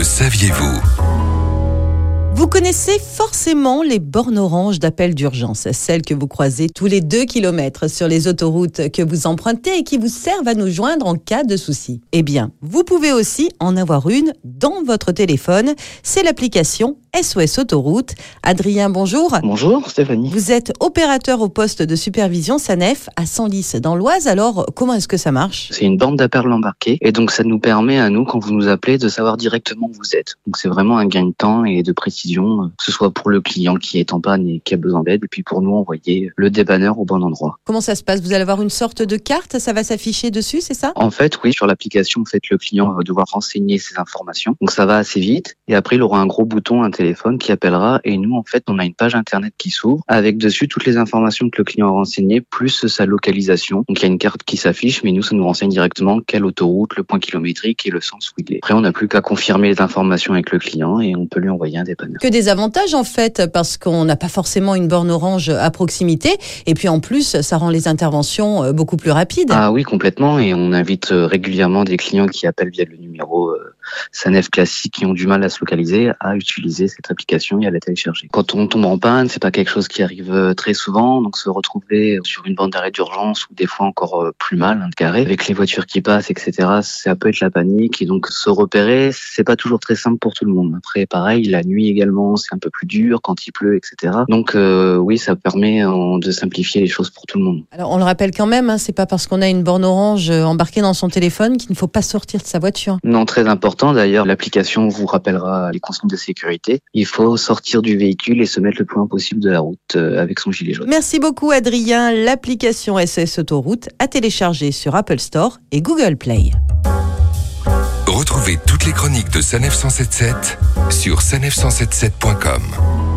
Le saviez-vous? Vous connaissez forcément les bornes oranges d'appel d'urgence, celles que vous croisez tous les 2 km sur les autoroutes que vous empruntez et qui vous servent à nous joindre en cas de souci. Eh bien, vous pouvez aussi en avoir une dans votre téléphone. C'est l'application SOS Autoroute. Adrien, bonjour. Bonjour Stéphanie. Vous êtes opérateur au poste de supervision SANEF à Senlis dans l'Oise. Alors, comment est-ce que ça marche? C'est une borne d'appel embarquée et donc ça nous permet à nous, quand vous nous appelez, de savoir directement où vous êtes. Donc c'est vraiment un gain de temps et de précision, euh, que ce soit pour le client qui est en panne et qui a besoin d'aide, et puis pour nous envoyer le débanneur au bon endroit. Comment ça se passe? Vous allez avoir une sorte de carte, ça va s'afficher dessus, c'est ça? En fait, oui, sur l'application, en fait, le client va devoir renseigner ses informations. Donc ça va assez vite et après il aura un gros bouton, un téléphone qui appellera et nous, en fait, on a une page internet qui s'ouvre avec dessus toutes les informations que le client a renseignées plus sa localisation. Donc il y a une carte qui s'affiche, mais nous, ça nous renseigne directement quelle autoroute, le point kilométrique et le sens où il est. Après, on n'a plus qu'à confirmer les informations avec le client et on peut lui envoyer un dépanneur. Que des avantages en fait, parce qu'on n'a pas forcément une borne orange à proximité. Et puis en plus, ça rend les interventions euh, beaucoup plus rapides. Ah oui, complètement. Et on invite euh, régulièrement des clients qui appellent via le numéro euh, SANEF classique qui ont du mal à se localiser à utiliser cette application et à la télécharger. Quand on tombe en panne, c'est pas quelque chose qui arrive euh, très souvent. Donc se retrouver sur une bande d'arrêt d'urgence ou des fois encore euh, plus mal, un carré, avec les voitures qui passent, etc. Ça peut être la panique. Et donc se repérer, c'est pas toujours très simple pour tout le monde. Après, pareil, la nuit également, c'est un peu plus dur quand il pleut, etc. Donc euh, oui, ça permet euh, de simplifier les choses pour tout le monde. Alors on le rappelle quand même, hein, c'est pas parce qu'on a une borne orange embarquée dans son téléphone qu'il ne faut pas sortir de sa voiture. Non, très important d'ailleurs, l'application vous rappellera les consignes de sécurité. Il faut sortir du véhicule et se mettre le plus loin possible de la route euh, avec son gilet jaune. Merci beaucoup Adrien. L'application SS Autoroute à télécharger sur Apple Store et Google Play. Retrouvez toutes les chroniques de Sanef 177 sur sanef177.com.